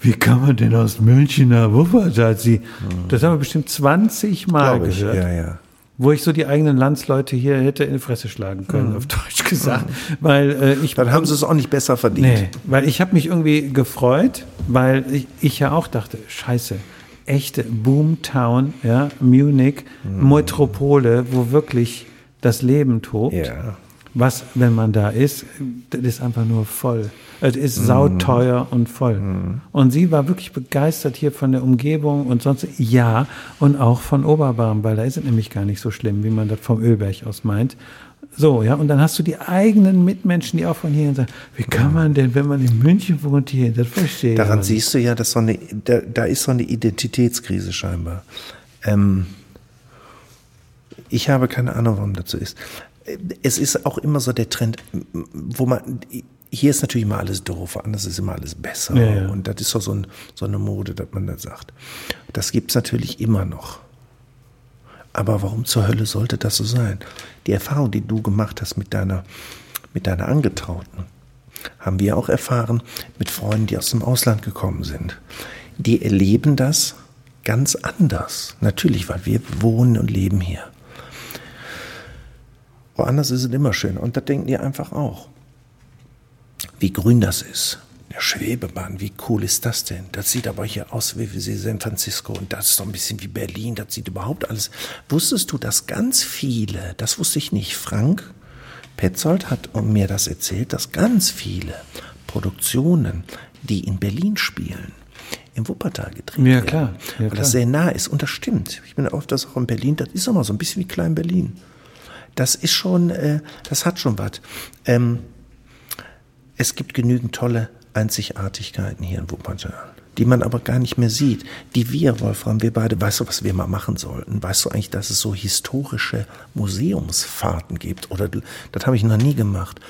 Wie kann man denn aus München nach Wuppertal? Sie, das haben wir bestimmt 20 Mal Glaube ich, gehört ja, ja. Wo ich so die eigenen Landsleute hier hätte in die Fresse schlagen können, auf Deutsch gesagt. Weil äh, ich Dann haben sie es auch nicht besser verdient. nee, weil ich habe mich irgendwie gefreut, weil ich, ich ja auch dachte, scheiße, echte Boomtown, ja, Munich, Mhm. Metropole, wo wirklich das Leben tobt. Ja. Was, wenn man da ist, das ist einfach nur voll. Es ist Mhm. sauteuer und voll. Und sie war wirklich begeistert hier von der Umgebung und sonst, ja, und auch von Oberbarm, weil da ist es nämlich gar nicht so schlimm, wie man das vom Ölberg aus meint. So, ja, und dann hast du die eigenen Mitmenschen, die auch von hier sagen, wie kann man denn, wenn man in München wohnt, hier, das verstehe ich. Daran aber siehst du ja, dass so eine, da, da ist so eine Identitätskrise scheinbar. Ähm, ich habe keine Ahnung, warum das so ist. Es ist auch immer so der Trend, wo man, hier ist natürlich immer alles doof, woanders ist immer alles besser. Ja, ja. Und das ist so, so, ein, so eine Mode, dass man da sagt. Das gibt's natürlich immer noch. Aber warum zur Hölle sollte das so sein? Die Erfahrung, die du gemacht hast mit deiner, mit deiner Angetrauten, haben wir auch erfahren mit Freunden, die aus dem Ausland gekommen sind. Die erleben das ganz anders. Natürlich, weil wir wohnen und leben hier. Woanders ist es immer schön. Und da denken die einfach auch. Wie grün das ist. Der Schwebebahn, wie cool ist das denn? Das sieht aber hier aus wie wie San Francisco und das ist doch ein bisschen wie Berlin. Das sieht überhaupt alles. Wusstest du, dass ganz viele, das wusste ich nicht, Frank Petzold hat mir das erzählt, dass ganz viele Produktionen, die in Berlin spielen, im Wuppertal gedreht Ja, werden. klar. Ja, weil klar. das sehr nah ist. Und das stimmt. Ich bin oft das auch in Berlin. Das ist immer so ein bisschen wie Klein-Berlin. Das ist schon, äh, das hat schon was. Ähm, es gibt genügend tolle Einzigartigkeiten hier in Wuppertal, die man aber gar nicht mehr sieht. Die wir, Wolfram, wir beide, weißt du, was wir mal machen sollten? Weißt du eigentlich, dass es so historische Museumsfahrten gibt? Oder das habe ich noch nie gemacht.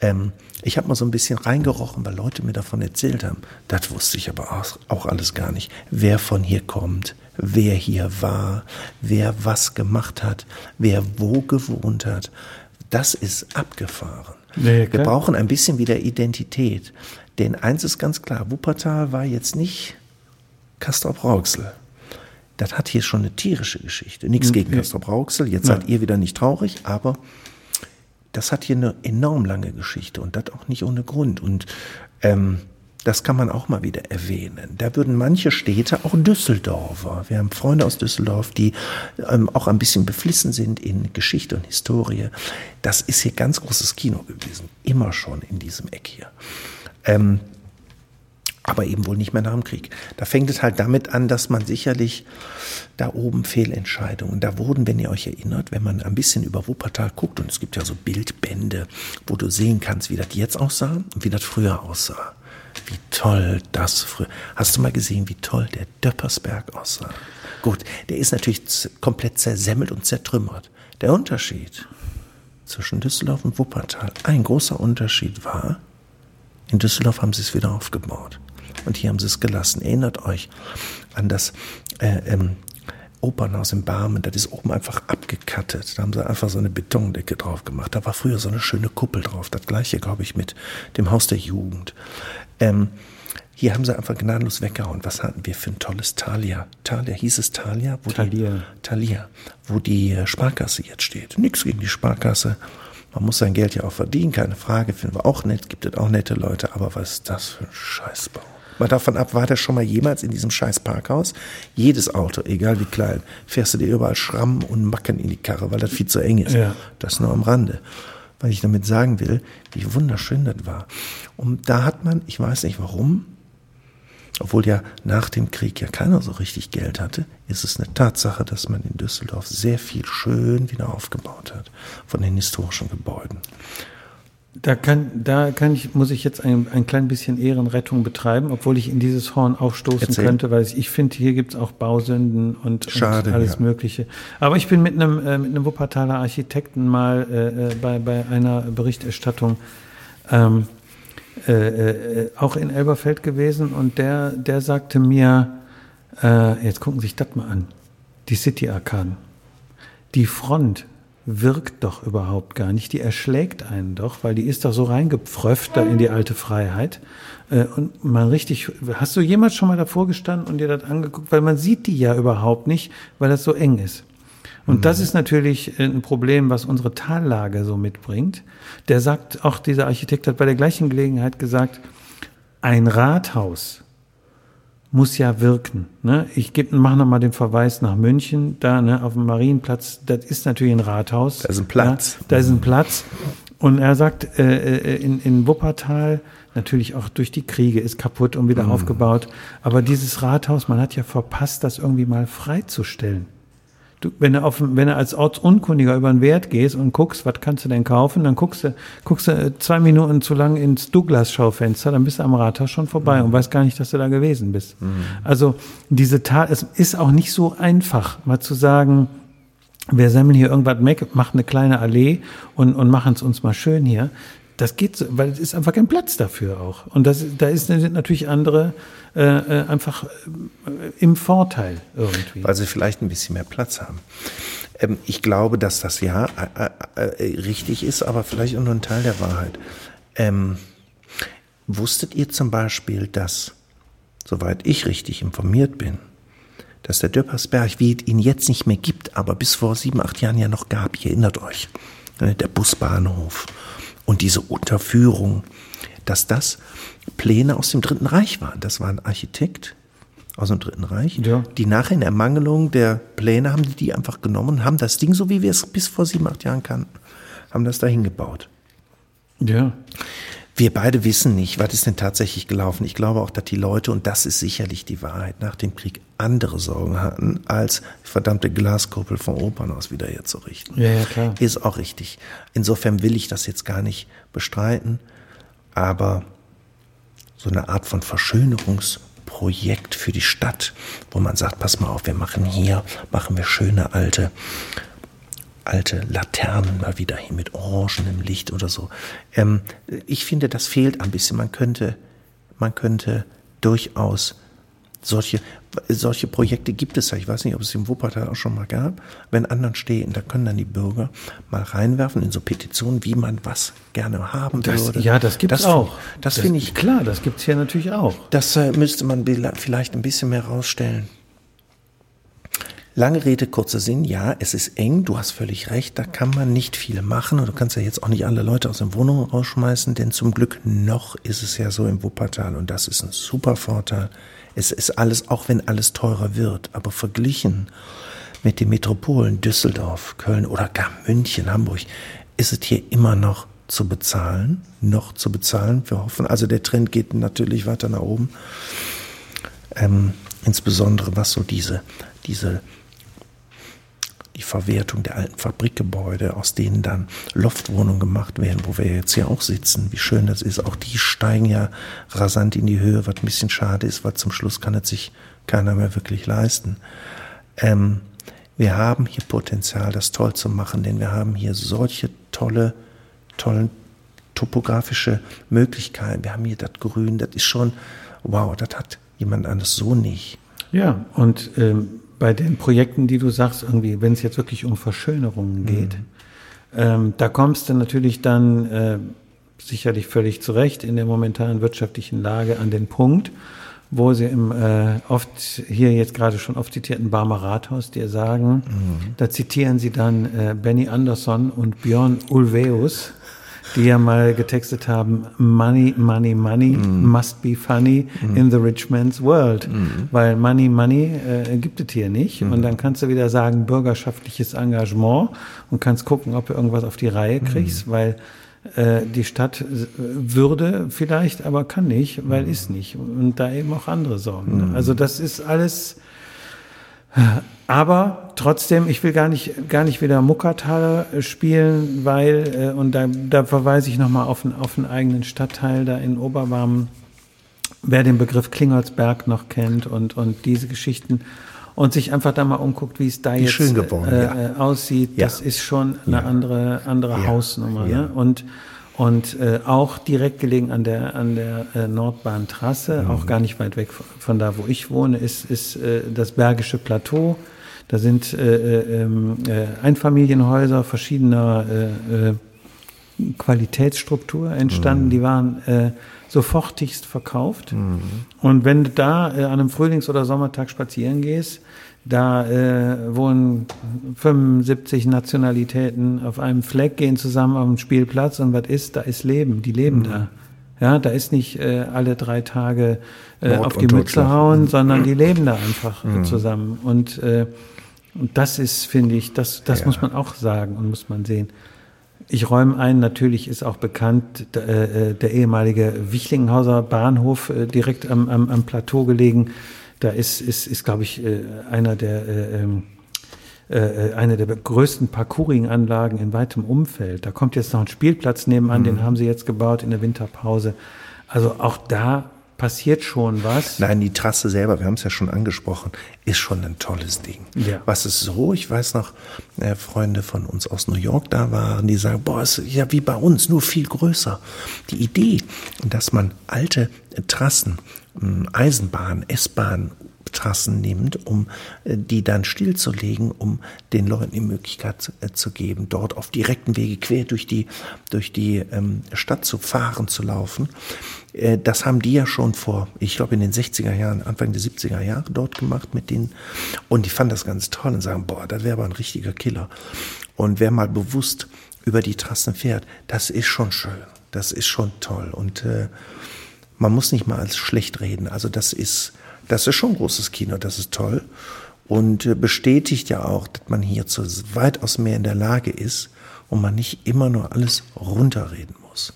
Ähm, ich habe mal so ein bisschen reingerochen, weil Leute mir davon erzählt haben. Das wusste ich aber auch, auch alles gar nicht. Wer von hier kommt, wer hier war, wer was gemacht hat, wer wo gewohnt hat. Das ist abgefahren. Ja, Wir brauchen ein bisschen wieder Identität. Denn eins ist ganz klar, Wuppertal war jetzt nicht Castrop-Rauxel. Das hat hier schon eine tierische Geschichte. Nichts gegen Castrop-Rauxel, jetzt Ja. seid ihr wieder nicht traurig, aber das hat hier eine enorm lange Geschichte und das auch nicht ohne Grund. Und ähm, das kann man auch mal wieder erwähnen. Da würden manche Städte, auch Düsseldorfer, wir haben Freunde aus Düsseldorf, die ähm, auch ein bisschen beflissen sind in Geschichte und Historie. Das ist hier ganz großes Kino gewesen, immer schon in diesem Eck hier. Ähm, aber eben wohl nicht mehr nach dem Krieg. Da fängt es halt damit an, dass man sicherlich da oben Fehlentscheidungen, da wurden, wenn ihr euch erinnert, wenn man ein bisschen über Wuppertal guckt, und es gibt ja so Bildbände, wo du sehen kannst, wie das jetzt aussah und wie das früher aussah. Wie toll das früher. Hast du mal gesehen, wie toll der Döppersberg aussah? Gut, der ist natürlich komplett zersemmelt und zertrümmert. Der Unterschied zwischen Düsseldorf und Wuppertal, ein großer Unterschied war, in Düsseldorf haben sie es wieder aufgebaut. Und hier haben sie es gelassen. Erinnert euch an das äh, ähm, Opernhaus in Barmen. Das ist oben einfach abgekattet. Da haben sie einfach so eine Betondecke drauf gemacht. Da war früher so eine schöne Kuppel drauf. Das gleiche, glaube ich, mit dem Haus der Jugend. Ähm, hier haben sie einfach gnadenlos weggehauen. Was hatten wir für ein tolles Thalia? Thalia, hieß es Thalia? Wo Thalia. Die, Thalia, wo die äh, Sparkasse jetzt steht. Nichts gegen die Sparkasse. Man muss sein Geld ja auch verdienen, keine Frage, finden wir auch nett, gibt es auch nette Leute, aber was ist das für ein Scheißbau? Mal davon ab, war der schon mal jemals in diesem scheiß Parkhaus? Jedes Auto, egal wie klein, fährst du dir überall Schrammen und Macken in die Karre, weil das viel zu eng ist. Ja. Das nur am Rande. Weil ich damit sagen will, wie wunderschön das war. Und da hat man, ich weiß nicht warum, obwohl ja nach dem Krieg ja keiner so richtig Geld hatte, ist es eine Tatsache, dass man in Düsseldorf sehr viel schön wieder aufgebaut hat von den historischen Gebäuden. Da kann, da kann ich, muss ich jetzt ein, ein klein bisschen Ehrenrettung betreiben, obwohl ich in dieses Horn aufstoßen Erzähl. könnte, weil ich, ich finde, hier gibt's auch Bausünden und, Schade, und alles ja. Mögliche. Aber ich bin mit einem, äh, mit einem Wuppertaler Architekten mal äh, äh, bei, bei einer Berichterstattung ähm, äh, äh, auch in Elberfeld gewesen und der, der sagte mir, äh, jetzt gucken Sie sich das mal an, die City-Arkaden. Die Front wirkt doch überhaupt gar nicht. Die erschlägt einen doch, weil die ist doch so reingepfröfft da in die alte Freiheit. Äh, Und man richtig, hast du jemals schon mal davor gestanden und dir das angeguckt? Weil man sieht die ja überhaupt nicht, weil das so eng ist. Und das ist natürlich ein Problem, was unsere Tallage so mitbringt. Der sagt, auch dieser Architekt hat bei der gleichen Gelegenheit gesagt, ein Rathaus muss ja wirken. Ne? Ich mache nochmal den Verweis nach München, da ne, auf dem Marienplatz, das ist natürlich ein Rathaus. Da ist ein Platz. Ja, da ist ein Platz. Und er sagt, äh, äh, in, in Wuppertal, natürlich auch durch die Kriege, ist kaputt und wieder mhm. aufgebaut. Aber dieses Rathaus, man hat ja verpasst, das irgendwie mal freizustellen. Du, wenn, du auf, wenn du als Ortsunkundiger über den Wert gehst und guckst, was kannst du denn kaufen, dann guckst du, guckst du zwei Minuten zu lang ins Douglas-Schaufenster, dann bist du am Rathaus schon vorbei mhm. und weißt gar nicht, dass du da gewesen bist. Mhm. Also diese Tat, es ist auch nicht so einfach, mal zu sagen, wir sammeln hier irgendwas weg, machen eine kleine Allee und, und machen es uns mal schön hier. Das geht so, weil es ist einfach kein Platz dafür auch. Und das, da ist, sind natürlich andere äh, äh, einfach äh, im Vorteil irgendwie. Weil sie vielleicht ein bisschen mehr Platz haben. Ähm, ich glaube, dass das ja äh, äh, richtig ist, aber vielleicht auch nur ein Teil der Wahrheit. Ähm, wusstet ihr zum Beispiel, dass, soweit ich richtig informiert bin, dass der Döppersberg, wie es ihn jetzt nicht mehr gibt, aber bis vor sieben, acht Jahren ja noch gab, ihr erinnert euch, ne, der Busbahnhof und diese Unterführung, dass das Pläne aus dem Dritten Reich waren. Das war ein Architekt aus dem Dritten Reich, ja. die nachher in Ermangelung der Pläne haben die die einfach genommen und haben das Ding, so wie wir es bis vor sieben, acht Jahren kannten, haben das dahin gebaut. Ja. Wir beide wissen nicht, was ist denn tatsächlich gelaufen. Ich glaube auch, dass die Leute, und das ist sicherlich die Wahrheit, nach dem Krieg andere Sorgen hatten, als die verdammte Glaskuppel vom Opernhaus wieder herzurichten. Ja, ja, klar. Ist auch richtig. Insofern will ich das jetzt gar nicht bestreiten, aber so eine Art von Verschönerungsprojekt für die Stadt, wo man sagt, pass mal auf, wir machen hier, machen wir schöne alte alte Laternen mal wieder hin mit orangenem Licht oder so. Ähm, ich finde, das fehlt ein bisschen. Man könnte, man könnte durchaus solche, solche Projekte gibt es ja. Ich weiß nicht, ob es im Wuppertal auch schon mal gab. Wenn anderen stehen, da können dann die Bürger mal reinwerfen in so Petitionen, wie man was gerne haben das, würde. Ja, das gibt es auch. Das, das finde ich. Klar, das gibt es hier natürlich auch. Das äh, müsste man vielleicht ein bisschen mehr rausstellen. Lange Rede, kurzer Sinn, ja, es ist eng, du hast völlig recht, da kann man nicht viel machen. Und du kannst ja jetzt auch nicht alle Leute aus den Wohnungen rausschmeißen, denn zum Glück noch ist es ja so im Wuppertal. Und das ist ein super Vorteil. Es ist alles, auch wenn alles teurer wird, aber verglichen mit den Metropolen Düsseldorf, Köln oder gar München, Hamburg, ist es hier immer noch zu bezahlen, noch zu bezahlen. Wir hoffen, also der Trend geht natürlich weiter nach oben. Ähm, insbesondere was so diese, diese die Verwertung der alten Fabrikgebäude, aus denen dann Loftwohnungen gemacht werden, wo wir jetzt hier auch sitzen. Wie schön das ist. Auch die steigen ja rasant in die Höhe, was ein bisschen schade ist, weil zum Schluss kann es sich keiner mehr wirklich leisten. Ähm, wir haben hier Potenzial, das toll zu machen, denn wir haben hier solche tolle, tollen topografische Möglichkeiten. Wir haben hier das Grün, das ist schon, wow, das hat jemand anderes so nicht. Ja, und ähm, bei den Projekten, die du sagst, irgendwie, wenn es jetzt wirklich um Verschönerungen geht, mhm. ähm, da kommst du natürlich dann äh, sicherlich völlig zurecht in der momentanen wirtschaftlichen Lage an den Punkt, wo sie im äh, oft hier jetzt gerade schon oft zitierten Barmer Rathaus dir sagen, mhm. da zitieren sie dann äh, Benny Andersson und Björn Ulveus, die ja mal getextet haben, Money, Money, Money mm. must be funny mm. in the rich man's world. Mm. Weil Money, Money äh, gibt es hier nicht. Und dann kannst du wieder sagen, bürgerschaftliches Engagement und kannst gucken, ob du irgendwas auf die Reihe kriegst, weil äh, die Stadt würde vielleicht, aber kann nicht, weil ist nicht. Und da eben auch andere Sorgen. Also das ist alles aber trotzdem, ich will gar nicht, gar nicht wieder Muckertaler spielen, weil, äh, und da, da verweise ich nochmal auf, auf einen eigenen Stadtteil da in Oberbarm, wer den Begriff Klingolsberg noch kennt und, und diese Geschichten und sich einfach da mal umguckt, wie es da wie jetzt geworden, äh, ja. Äh, aussieht, ja. das ist schon eine ja. andere, andere Hausnummer. Ne? Und und äh, auch direkt gelegen an der, an der äh, Nordbahntrasse, mhm. auch gar nicht weit weg von da, wo ich wohne, ist, ist äh, das Bergische Plateau. Da sind äh, äh, ähm, äh, Einfamilienhäuser verschiedener äh, äh, Qualitätsstruktur entstanden. Mhm. Die waren äh, sofortigst verkauft. Mhm. Und wenn du da äh, an einem Frühlings- oder Sommertag spazieren gehst, da äh, wohnen 75 Nationalitäten auf einem Fleck, gehen zusammen auf den Spielplatz und was ist? Da ist Leben, die leben mhm. da. Ja, da ist nicht äh, alle drei Tage äh, Mord auf die Mütze hauen, sondern die leben da einfach Mhm. zusammen. Und, äh, und das ist, finde ich, das, das Ja. muss man auch sagen und muss man sehen. Ich räume ein, natürlich ist auch bekannt, d- äh, äh, der ehemalige Wichlinghauser Bahnhof äh, direkt am, am, am Plateau gelegen. Da ist, ist, ist glaube ich, einer der, äh, ähm, äh, eine der größten Parkouring-Anlagen in weitem Umfeld. Da kommt jetzt noch ein Spielplatz nebenan, den haben sie jetzt gebaut in der Winterpause. Also auch da passiert schon was. Nein, die Trasse selber, wir haben es ja schon angesprochen, ist schon ein tolles Ding. Ja. Was ist so? Ich weiß noch, äh, Freunde von uns aus New York da waren, die sagen, boah, ist ja wie bei uns, nur viel größer. Die Idee, dass man alte Trassen, Eisenbahn, S-Bahn, Trassen nimmt, um äh, die dann stillzulegen, um den Leuten die Möglichkeit äh, zu geben, dort auf direkten Wege quer durch die, durch die ähm, Stadt zu fahren, zu laufen. Äh, Das haben die ja schon vor, ich glaube in den 60er Jahren, Anfang der 70er Jahre dort gemacht mit denen. Und die fanden das ganz toll und sagen, boah, das wäre aber ein richtiger Killer. Und wer mal bewusst über die Trassen fährt, das ist schon schön. Das ist schon toll. Und äh, man muss nicht mal als schlecht reden. Also das ist, das ist schon großes Kino, das ist toll. Und äh, bestätigt ja auch, dass man hier zu weitaus mehr in der Lage ist und man nicht immer nur alles runterreden muss.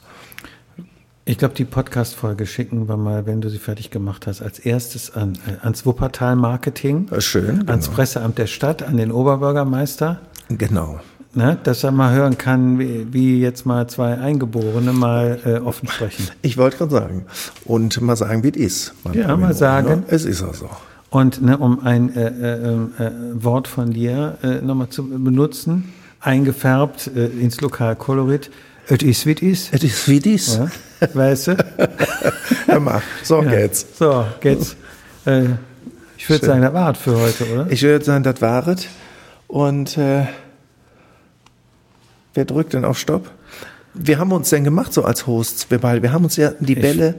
Ich glaube, die Podcast-Folge schicken wir mal, wenn du sie fertig gemacht hast, als erstes an, äh, ans Wuppertal Marketing, ist schön, ans genau. Presseamt der Stadt, an den Oberbürgermeister, Genau. Ne, dass er mal hören kann, wie, wie jetzt mal zwei Eingeborene mal äh, offen sprechen. Ich wollte gerade sagen. Und mal sagen, wie es ist. Ja, mal sagen. ne? Es ist also. Und ne, um ein äh, äh, äh, Wort von dir äh, nochmal zu benutzen, eingefärbt äh, ins Lokalkolorit, es ist wie es ist. Es ist wie dies. Ja, weißt du? Hör mal, so Ja. geht's. So, geht's. Ich würde sagen, das war's für heute, oder? Ich würde sagen, das war es. Und wer drückt denn auf Stopp? Wir haben uns denn gemacht so als Hosts, wir beide. Wir haben uns ja die Bälle.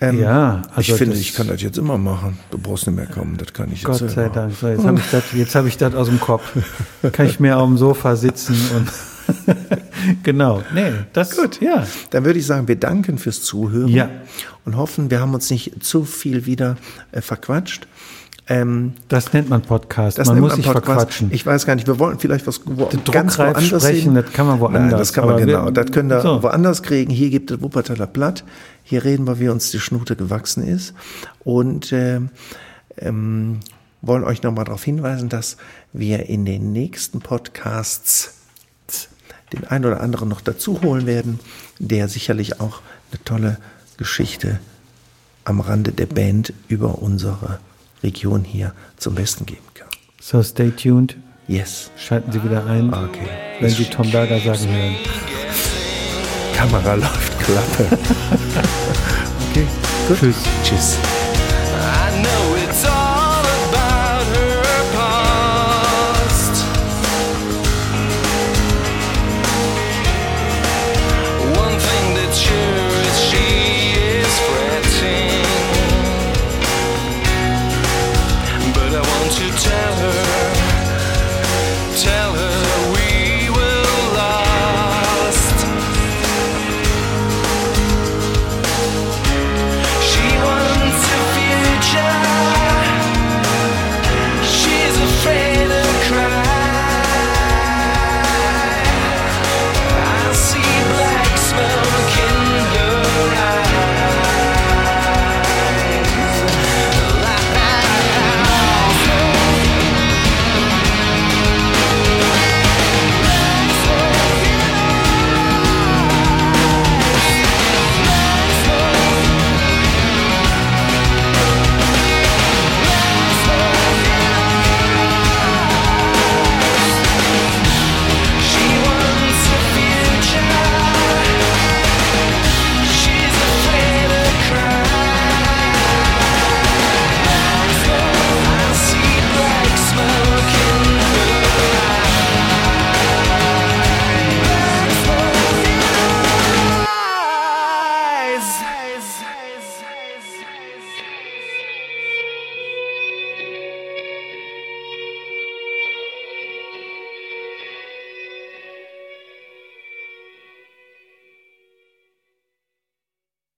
Ähm, Ja, ich also finde, das- ich kann das jetzt immer machen. Du brauchst nicht mehr kommen, das kann ich jetzt Gott sei Dank. So, jetzt habe ich das jetzt ich das aus dem Kopf. Kann ich mehr auf dem Sofa sitzen und genau. Nee, das Gut. Ja. Dann würde ich sagen, wir danken fürs Zuhören Ja. und hoffen, wir haben uns nicht zu viel wieder äh, verquatscht. Ähm, Das nennt man Podcast. das man muss sich Podcast. verquatschen. Ich weiß gar nicht, wir wollten vielleicht was wo, ganz woanders sprechen, hin. das kann man woanders, Nein, das kann man genau. wir- das können wir so. woanders kriegen. Hier gibt es Wuppertaler Blatt. Hier reden wir, wie uns die Schnute gewachsen ist. Und ähm, ähm, wollen euch nochmal darauf hinweisen, dass wir in den nächsten Podcasts den einen oder anderen noch dazu holen werden, der sicherlich auch eine tolle Geschichte am Rande der Band über unsere Region hier zum Besten geben kann. So, stay tuned. Yes. Schalten Sie wieder ein, Okay. wenn Sie Tom Berger sagen hören. Kamera läuft Klappe. Okay, Tschüss. Tschüss.